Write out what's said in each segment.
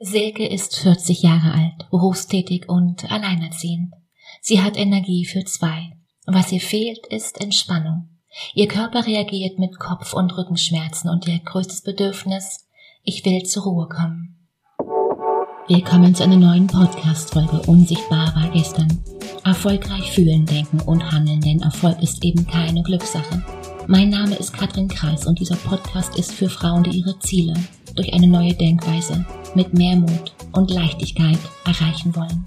Silke ist 40 Jahre alt, berufstätig und alleinerziehend. Sie hat Energie für zwei. Was ihr fehlt, ist Entspannung. Ihr Körper reagiert mit Kopf- und Rückenschmerzen und ihr größtes Bedürfnis, ich will zur Ruhe kommen. Willkommen zu einer neuen Podcast-Folge Unsichtbar war gestern. Erfolgreich fühlen, denken und handeln, denn Erfolg ist eben keine Glückssache. Mein Name ist Katrin Kreis und dieser Podcast ist für Frauen, die ihre Ziele durch eine neue Denkweise mit mehr Mut und Leichtigkeit erreichen wollen.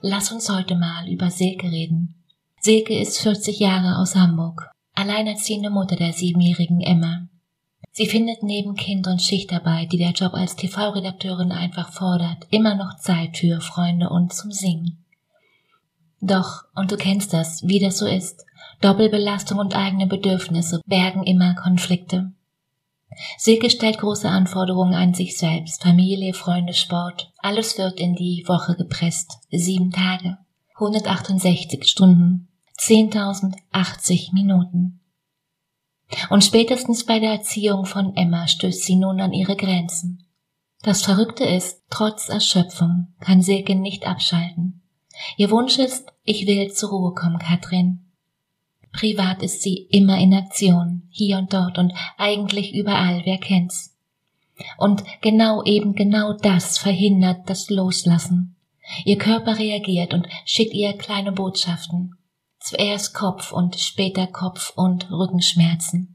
Lass uns heute mal über Silke reden. Silke ist 40 Jahre aus Hamburg, alleinerziehende Mutter der siebenjährigen Emma. Sie findet neben Kind und Schichtarbeit, die der Job als TV-Redakteurin einfach fordert, immer noch Zeit für Freunde und zum Singen. Doch, und du kennst das, wie das so ist, Doppelbelastung und eigene Bedürfnisse bergen immer Konflikte. Silke stellt große Anforderungen an sich selbst, Familie, Freunde, Sport. Alles wird in die Woche gepresst. Sieben Tage, 168 Stunden, 10.080 Minuten. Und spätestens bei der Erziehung von Emma stößt sie nun an ihre Grenzen. Das Verrückte ist, trotz Erschöpfung kann Silke nicht abschalten. Ihr Wunsch ist, ich will zur Ruhe kommen, Katrin. Privat ist sie immer in Aktion, hier und dort und eigentlich überall, wer kennt's. Und genau eben genau das verhindert das Loslassen. Ihr Körper reagiert und schickt ihr kleine Botschaften. Zuerst Kopf und später Kopf und Rückenschmerzen.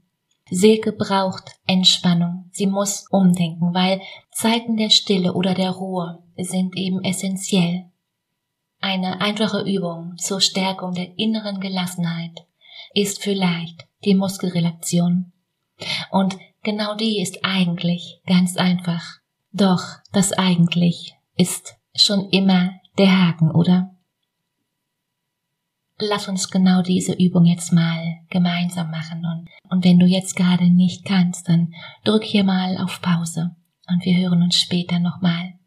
Silke braucht Entspannung. Sie muss umdenken, weil Zeiten der Stille oder der Ruhe sind eben essentiell. Eine einfache Übung zur Stärkung der inneren Gelassenheit ist vielleicht die Muskelrelaktion. Und genau die ist eigentlich ganz einfach. Doch das eigentlich ist schon immer der Haken, oder? Lass uns genau diese Übung jetzt mal gemeinsam machen und, und wenn du jetzt gerade nicht kannst, dann drück hier mal auf Pause und wir hören uns später nochmal.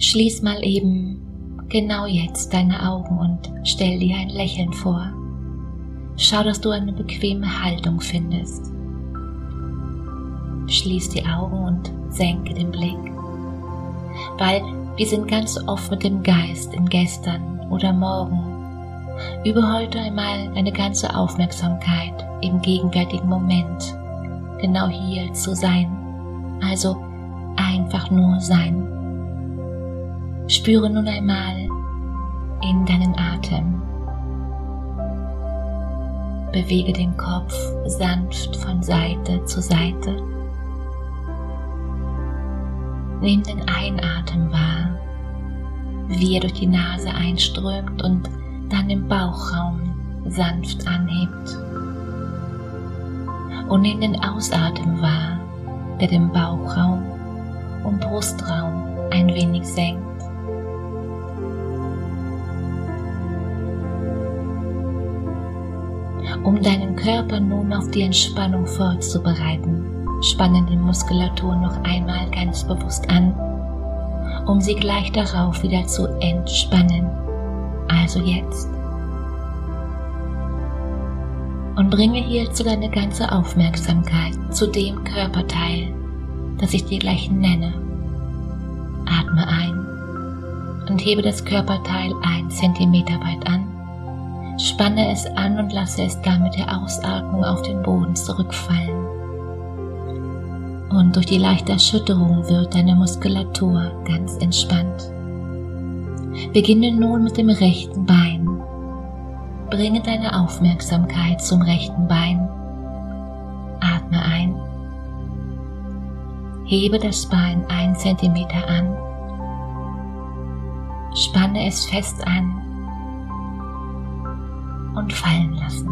Schließ mal eben genau jetzt deine Augen und stell dir ein Lächeln vor. Schau, dass du eine bequeme Haltung findest. Schließ die Augen und senke den Blick, weil wir sind ganz oft mit dem Geist im Gestern oder Morgen. Übe heute einmal eine ganze Aufmerksamkeit im gegenwärtigen Moment, genau hier zu sein, also einfach nur sein. Spüre nun einmal in deinen Atem. Bewege den Kopf sanft von Seite zu Seite. Nimm den Einatmen wahr, wie er durch die Nase einströmt und dann im Bauchraum sanft anhebt. Und nimm den Ausatmen wahr, der den Bauchraum und Brustraum ein wenig senkt. Um deinen Körper nun auf die Entspannung vorzubereiten, spanne die Muskulatur noch einmal ganz bewusst an, um sie gleich darauf wieder zu entspannen. Also jetzt. Und bringe hierzu deine ganze Aufmerksamkeit zu dem Körperteil, das ich dir gleich nenne. Atme ein und hebe das Körperteil ein Zentimeter weit an Spanne es an und lasse es dann mit der Ausatmung auf den Boden zurückfallen. Und durch die leichte Erschütterung wird deine Muskulatur ganz entspannt. Beginne nun mit dem rechten Bein. Bringe deine Aufmerksamkeit zum rechten Bein. Atme ein. Hebe das Bein ein Zentimeter an. Spanne es fest an und fallen lassen.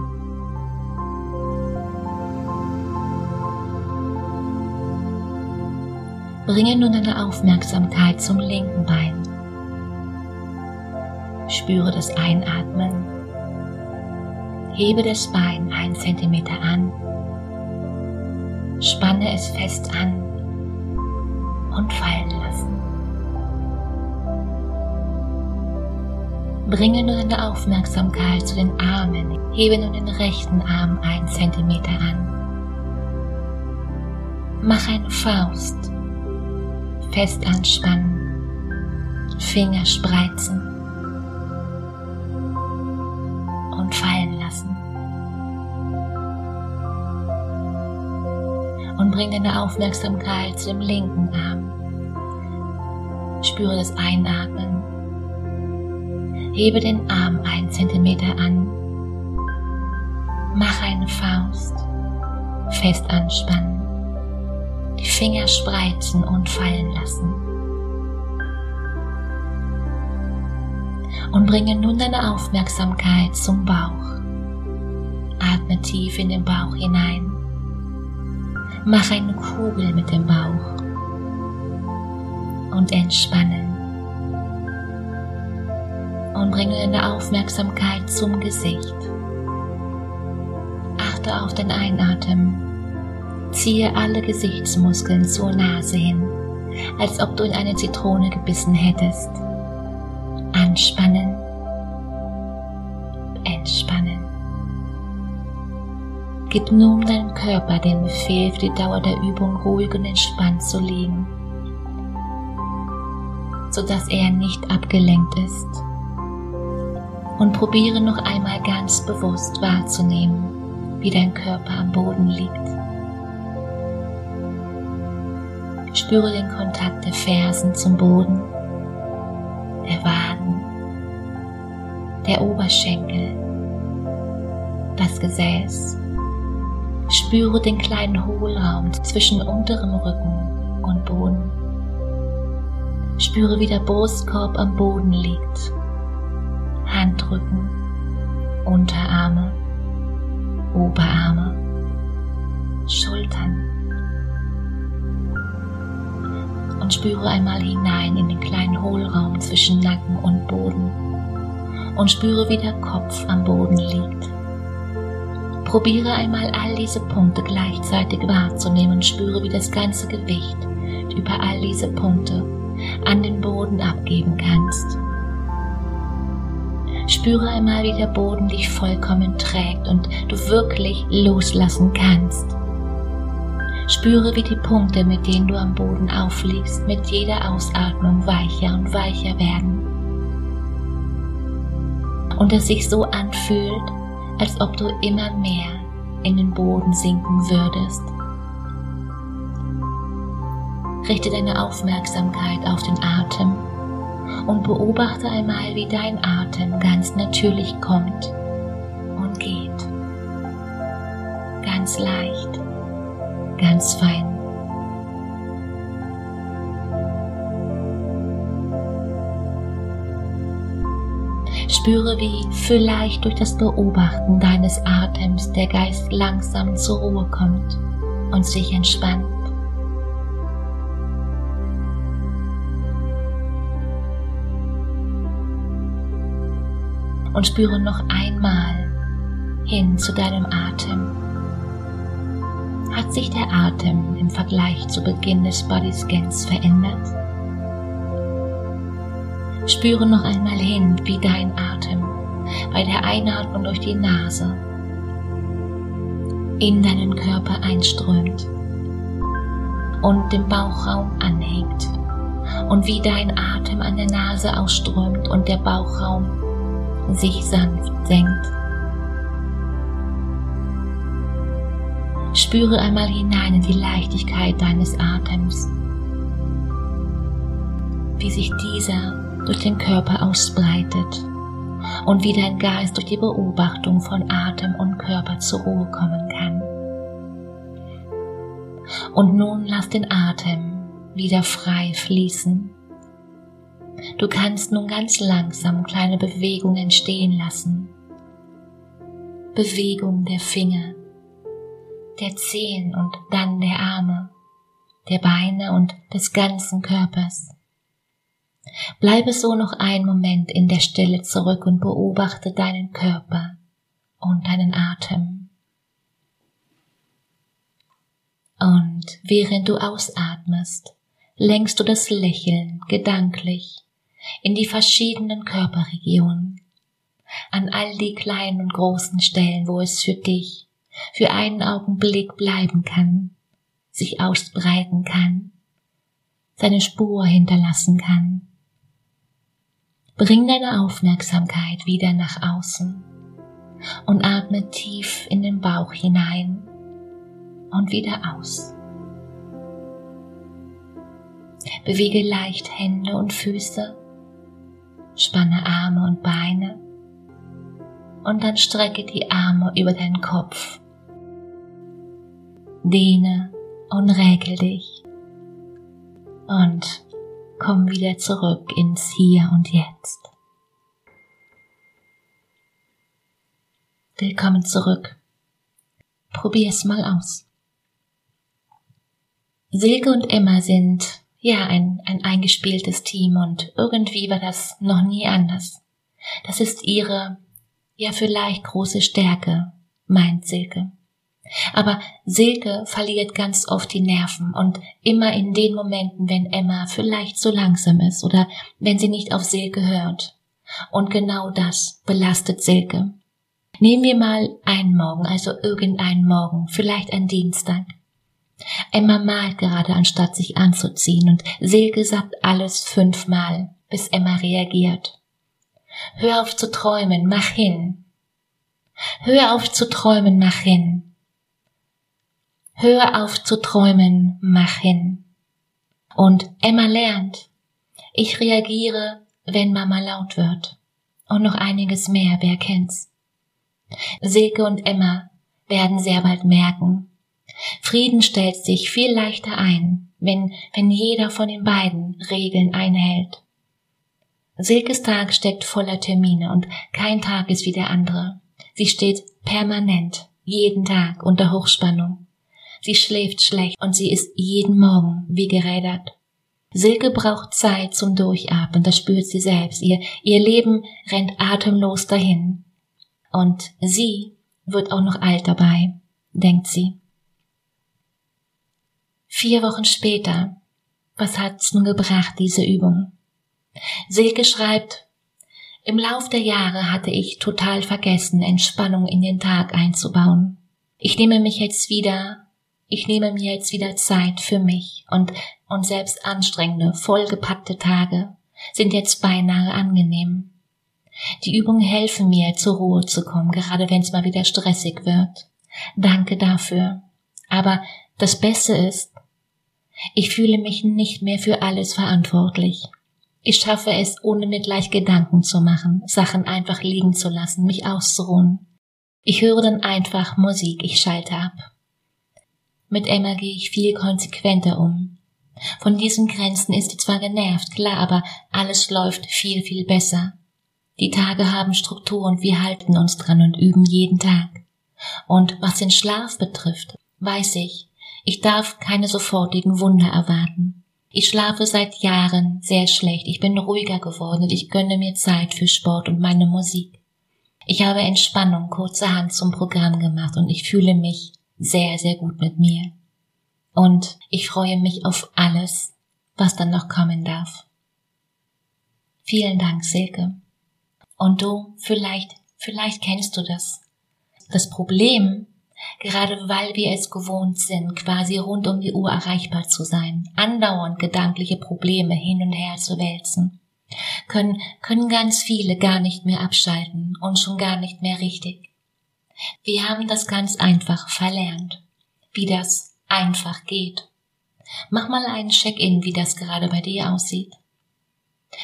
Bringe nun deine Aufmerksamkeit zum linken Bein. Spüre das Einatmen. Hebe das Bein ein Zentimeter an. Spanne es fest an und fallen lassen. Bringe nun deine Aufmerksamkeit zu den Armen. Hebe nun den rechten Arm einen Zentimeter an. Mach eine Faust. Fest anspannen. Finger spreizen. Und fallen lassen. Und bring deine Aufmerksamkeit zu dem linken Arm. Spüre das Einatmen Hebe den Arm ein Zentimeter an. Mach eine Faust. Fest anspannen. Die Finger spreizen und fallen lassen. Und bringe nun deine Aufmerksamkeit zum Bauch. Atme tief in den Bauch hinein. Mach eine Kugel mit dem Bauch. Und entspanne und bringe deine Aufmerksamkeit zum Gesicht. Achte auf den Einatmen. Ziehe alle Gesichtsmuskeln zur Nase hin, als ob du in eine Zitrone gebissen hättest. Anspannen. Entspannen. Gib nun deinem Körper den Befehl für die Dauer der Übung ruhig und entspannt zu liegen, sodass er nicht abgelenkt ist und probiere noch einmal ganz bewusst wahrzunehmen, wie dein Körper am Boden liegt. Spüre den Kontakt der Fersen zum Boden, der Waden, der Oberschenkel, das Gesäß. Spüre den kleinen Hohlraum zwischen unterem Rücken und Boden. Spüre, wie der Brustkorb am Boden liegt Handrücken, Unterarme, Oberarme, Schultern. Und spüre einmal hinein in den kleinen Hohlraum zwischen Nacken und Boden und spüre, wie der Kopf am Boden liegt. Probiere einmal all diese Punkte gleichzeitig wahrzunehmen und spüre, wie das ganze Gewicht über all diese Punkte an den Boden abgeben kannst. Spüre einmal, wie der Boden dich vollkommen trägt und du wirklich loslassen kannst. Spüre, wie die Punkte, mit denen du am Boden aufliegst, mit jeder Ausatmung weicher und weicher werden. Und es sich so anfühlt, als ob du immer mehr in den Boden sinken würdest. Richte deine Aufmerksamkeit auf den Atem und beobachte einmal, wie dein Atem ganz natürlich kommt und geht. Ganz leicht, ganz fein. Spüre, wie vielleicht durch das Beobachten deines Atems der Geist langsam zur Ruhe kommt und sich entspannt. Und spüre noch einmal hin zu deinem Atem. Hat sich der Atem im Vergleich zu Beginn des Bodyscans verändert? Spüre noch einmal hin, wie dein Atem bei der Einatmung durch die Nase in deinen Körper einströmt und den Bauchraum anhängt und wie dein Atem an der Nase ausströmt und der Bauchraum sich sanft senkt. Spüre einmal hinein in die Leichtigkeit deines Atems, wie sich dieser durch den Körper ausbreitet und wie dein Geist durch die Beobachtung von Atem und Körper zur Ruhe kommen kann. Und nun lass den Atem wieder frei fließen Du kannst nun ganz langsam kleine Bewegungen entstehen lassen. Bewegung der Finger, der Zehen und dann der Arme, der Beine und des ganzen Körpers. Bleibe so noch einen Moment in der Stille zurück und beobachte deinen Körper und deinen Atem. Und während du ausatmest, lenkst du das Lächeln gedanklich in die verschiedenen Körperregionen, an all die kleinen und großen Stellen, wo es für dich für einen Augenblick bleiben kann, sich ausbreiten kann, seine Spur hinterlassen kann. Bring deine Aufmerksamkeit wieder nach außen und atme tief in den Bauch hinein und wieder aus. Bewege leicht Hände und Füße, spanne Arme und Beine und dann strecke die Arme über deinen Kopf. Dehne und räkel dich und komm wieder zurück ins Hier und Jetzt. Willkommen zurück. Probier's mal aus. Silke und Emma sind ja ein, ein eingespieltes Team und irgendwie war das noch nie anders. Das ist ihre, ja vielleicht große Stärke, meint Silke. Aber Silke verliert ganz oft die Nerven und immer in den Momenten, wenn Emma vielleicht zu langsam ist oder wenn sie nicht auf Silke hört. Und genau das belastet Silke. Nehmen wir mal einen Morgen, also irgendeinen Morgen, vielleicht ein Dienstag. Emma malt gerade, anstatt sich anzuziehen, und Silke sagt alles fünfmal, bis Emma reagiert. Hör auf zu träumen, mach hin. Hör auf zu träumen, mach hin. Hör auf zu träumen, mach hin. Und Emma lernt. Ich reagiere, wenn Mama laut wird. Und noch einiges mehr, wer kennt's. Silke und Emma werden sehr bald merken, Frieden stellt sich viel leichter ein, wenn, wenn jeder von den beiden Regeln einhält. Silkes Tag steckt voller Termine und kein Tag ist wie der andere. Sie steht permanent, jeden Tag unter Hochspannung. Sie schläft schlecht und sie ist jeden Morgen wie gerädert. Silke braucht Zeit zum Durchatmen, das spürt sie selbst. Ihr, ihr Leben rennt atemlos dahin. Und sie wird auch noch alt dabei, denkt sie. Vier Wochen später, was hat's nun gebracht, diese Übung? Silke schreibt, im Lauf der Jahre hatte ich total vergessen, Entspannung in den Tag einzubauen. Ich nehme mich jetzt wieder, ich nehme mir jetzt wieder Zeit für mich und, und selbst anstrengende, vollgepackte Tage sind jetzt beinahe angenehm. Die Übungen helfen mir, zur Ruhe zu kommen, gerade wenn es mal wieder stressig wird. Danke dafür. Aber das Beste ist, ich fühle mich nicht mehr für alles verantwortlich. Ich schaffe es, ohne mir gleich Gedanken zu machen, Sachen einfach liegen zu lassen, mich auszuruhen. Ich höre dann einfach Musik, ich schalte ab. Mit Emma gehe ich viel konsequenter um. Von diesen Grenzen ist sie zwar genervt, klar, aber alles läuft viel, viel besser. Die Tage haben Struktur und wir halten uns dran und üben jeden Tag. Und was den Schlaf betrifft, weiß ich, ich darf keine sofortigen Wunder erwarten. Ich schlafe seit Jahren sehr schlecht. Ich bin ruhiger geworden und ich gönne mir Zeit für Sport und meine Musik. Ich habe Entspannung kurzerhand zum Programm gemacht und ich fühle mich sehr, sehr gut mit mir. Und ich freue mich auf alles, was dann noch kommen darf. Vielen Dank, Silke. Und du, vielleicht, vielleicht kennst du das. Das Problem gerade weil wir es gewohnt sind, quasi rund um die Uhr erreichbar zu sein, andauernd gedankliche Probleme hin und her zu wälzen, können, können ganz viele gar nicht mehr abschalten und schon gar nicht mehr richtig. Wir haben das ganz einfach verlernt, wie das einfach geht. Mach mal einen Check-in, wie das gerade bei dir aussieht.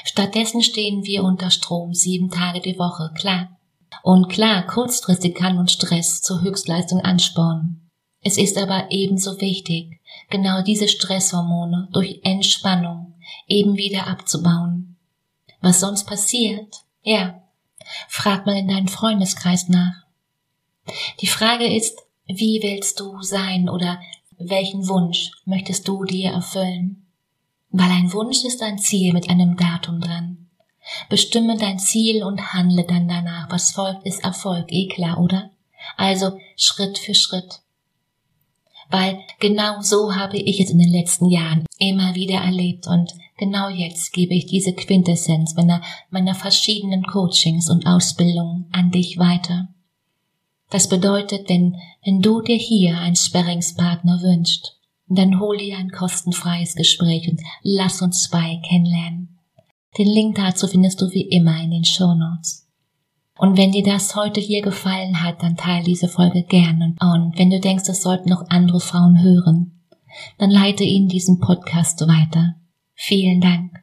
Stattdessen stehen wir unter Strom sieben Tage die Woche, klar. Und klar, kurzfristig kann uns Stress zur Höchstleistung anspornen. Es ist aber ebenso wichtig, genau diese Stresshormone durch Entspannung eben wieder abzubauen. Was sonst passiert? Ja, frag mal in deinen Freundeskreis nach. Die Frage ist, wie willst du sein oder welchen Wunsch möchtest du dir erfüllen? Weil ein Wunsch ist ein Ziel mit einem Datum dran. Bestimme dein Ziel und handle dann danach. Was folgt, ist Erfolg, eh klar, oder? Also Schritt für Schritt. weil genau so habe ich es in den letzten Jahren immer wieder erlebt und genau jetzt gebe ich diese Quintessenz meiner, meiner verschiedenen Coachings und Ausbildungen an dich weiter. Das bedeutet, wenn, wenn du dir hier einen Sperringspartner wünschst, dann hol dir ein kostenfreies Gespräch und lass uns zwei kennenlernen. Den Link dazu findest du wie immer in den Show Notes. Und wenn dir das heute hier gefallen hat, dann teile diese Folge gern. Und wenn du denkst, es sollten noch andere Frauen hören, dann leite ihnen diesen Podcast weiter. Vielen Dank.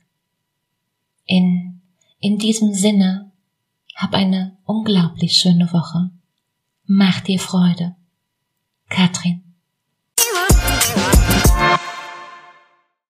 In, in diesem Sinne, hab eine unglaublich schöne Woche. Mach dir Freude. Katrin.